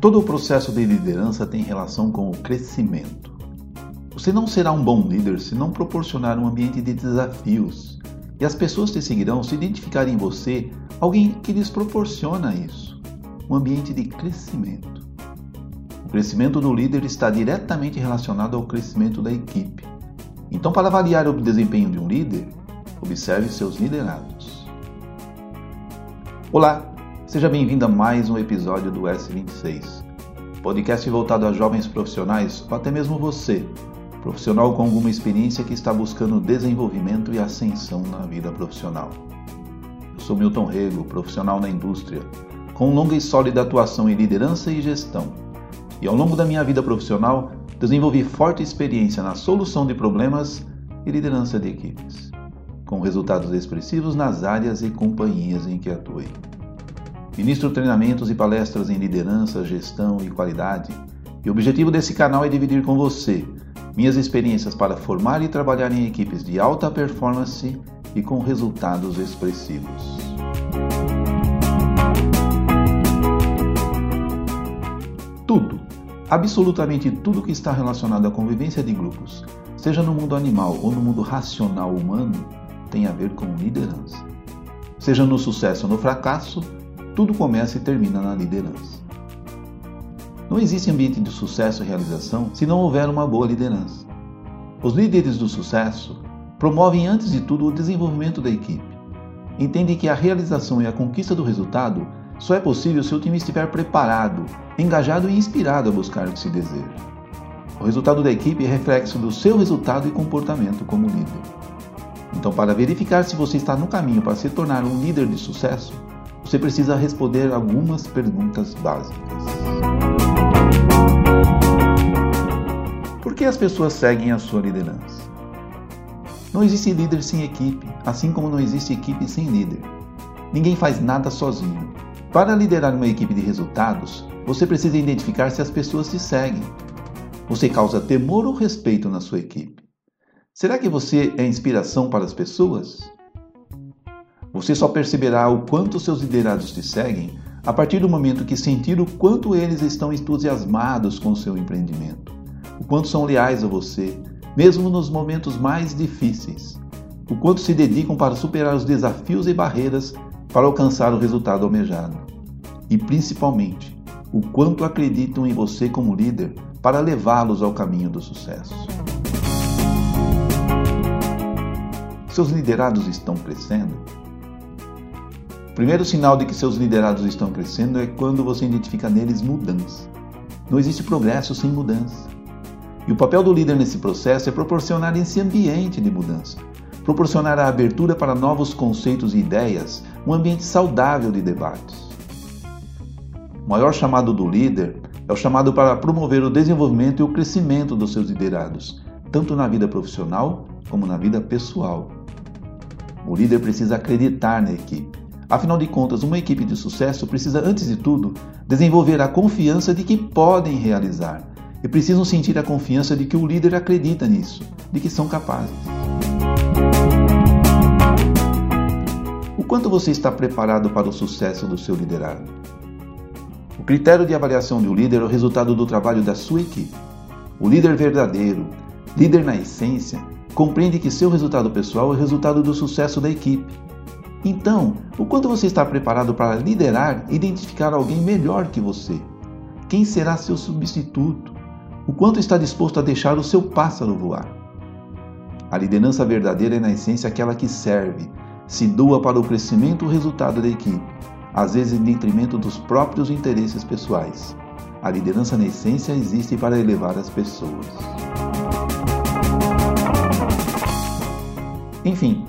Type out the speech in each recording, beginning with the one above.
Todo o processo de liderança tem relação com o crescimento. Você não será um bom líder se não proporcionar um ambiente de desafios, e as pessoas te seguirão se identificarem em você alguém que lhes proporciona isso um ambiente de crescimento. O crescimento do líder está diretamente relacionado ao crescimento da equipe. Então, para avaliar o desempenho de um líder, observe seus liderados. Olá, seja bem-vindo a mais um episódio do S26, podcast voltado a jovens profissionais ou até mesmo você, profissional com alguma experiência que está buscando desenvolvimento e ascensão na vida profissional. Eu sou Milton Rego, profissional na indústria, com longa e sólida atuação em liderança e gestão. E ao longo da minha vida profissional, desenvolvi forte experiência na solução de problemas e liderança de equipes, com resultados expressivos nas áreas e companhias em que atuei. Ministro treinamentos e palestras em liderança, gestão e qualidade, e o objetivo desse canal é dividir com você minhas experiências para formar e trabalhar em equipes de alta performance e com resultados expressivos. Tudo, absolutamente tudo que está relacionado à convivência de grupos, seja no mundo animal ou no mundo racional humano, tem a ver com liderança. Seja no sucesso ou no fracasso, tudo começa e termina na liderança. Não existe ambiente de sucesso e realização se não houver uma boa liderança. Os líderes do sucesso promovem antes de tudo o desenvolvimento da equipe. Entendem que a realização e a conquista do resultado só é possível se o time estiver preparado, engajado e inspirado a buscar o que se deseja. O resultado da equipe é reflexo do seu resultado e comportamento como líder. Então, para verificar se você está no caminho para se tornar um líder de sucesso, você precisa responder algumas perguntas básicas. Por que as pessoas seguem a sua liderança? Não existe líder sem equipe, assim como não existe equipe sem líder. Ninguém faz nada sozinho. Para liderar uma equipe de resultados, você precisa identificar se as pessoas te seguem. Você causa temor ou respeito na sua equipe? Será que você é inspiração para as pessoas? Você só perceberá o quanto seus liderados te seguem a partir do momento que sentir o quanto eles estão entusiasmados com o seu empreendimento, o quanto são leais a você, mesmo nos momentos mais difíceis, o quanto se dedicam para superar os desafios e barreiras para alcançar o resultado almejado, e principalmente, o quanto acreditam em você como líder para levá-los ao caminho do sucesso. Seus liderados estão crescendo? primeiro sinal de que seus liderados estão crescendo é quando você identifica neles mudança. Não existe progresso sem mudança. E o papel do líder nesse processo é proporcionar esse ambiente de mudança, proporcionar a abertura para novos conceitos e ideias, um ambiente saudável de debates. O maior chamado do líder é o chamado para promover o desenvolvimento e o crescimento dos seus liderados, tanto na vida profissional como na vida pessoal. O líder precisa acreditar na equipe Afinal de contas, uma equipe de sucesso precisa, antes de tudo, desenvolver a confiança de que podem realizar e precisam sentir a confiança de que o líder acredita nisso, de que são capazes. O quanto você está preparado para o sucesso do seu liderado? O critério de avaliação de um líder é o resultado do trabalho da sua equipe. O líder verdadeiro, líder na essência, compreende que seu resultado pessoal é resultado do sucesso da equipe então, o quanto você está preparado para liderar e identificar alguém melhor que você? Quem será seu substituto? O quanto está disposto a deixar o seu pássaro voar? A liderança verdadeira é, na essência, aquela que serve, se doa para o crescimento e o resultado da equipe, às vezes em detrimento dos próprios interesses pessoais. A liderança, na essência, existe para elevar as pessoas. Enfim,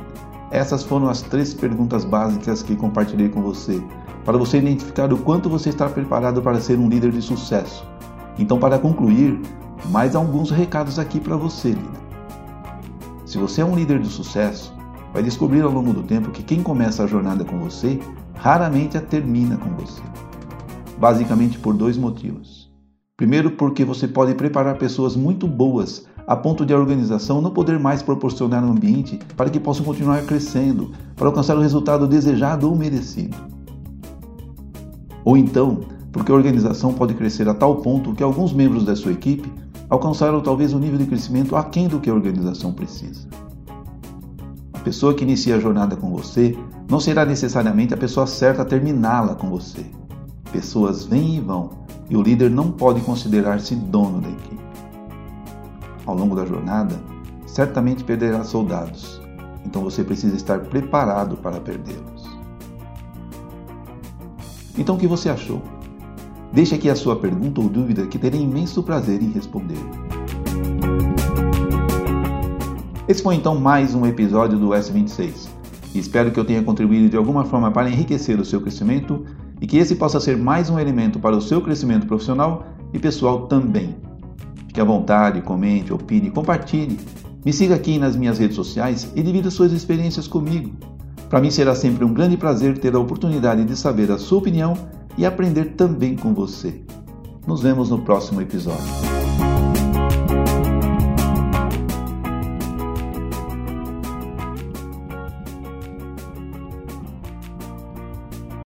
essas foram as três perguntas básicas que compartilhei com você, para você identificar o quanto você está preparado para ser um líder de sucesso. Então, para concluir, mais alguns recados aqui para você, líder. Se você é um líder de sucesso, vai descobrir ao longo do tempo que quem começa a jornada com você raramente a termina com você. Basicamente por dois motivos. Primeiro, porque você pode preparar pessoas muito boas a ponto de a organização não poder mais proporcionar um ambiente para que possam continuar crescendo, para alcançar o resultado desejado ou merecido. Ou então, porque a organização pode crescer a tal ponto que alguns membros da sua equipe alcançaram talvez um nível de crescimento aquém do que a organização precisa. A pessoa que inicia a jornada com você não será necessariamente a pessoa certa a terminá-la com você. Pessoas vêm e vão, e o líder não pode considerar-se dono da equipe. Ao longo da jornada, certamente perderá soldados, então você precisa estar preparado para perdê-los. Então o que você achou? Deixe aqui a sua pergunta ou dúvida que terei imenso prazer em responder. Esse foi então mais um episódio do S26 e espero que eu tenha contribuído de alguma forma para enriquecer o seu crescimento e que esse possa ser mais um elemento para o seu crescimento profissional e pessoal também. Fique à vontade, comente, opine, compartilhe. Me siga aqui nas minhas redes sociais e divida suas experiências comigo. Para mim será sempre um grande prazer ter a oportunidade de saber a sua opinião e aprender também com você. Nos vemos no próximo episódio.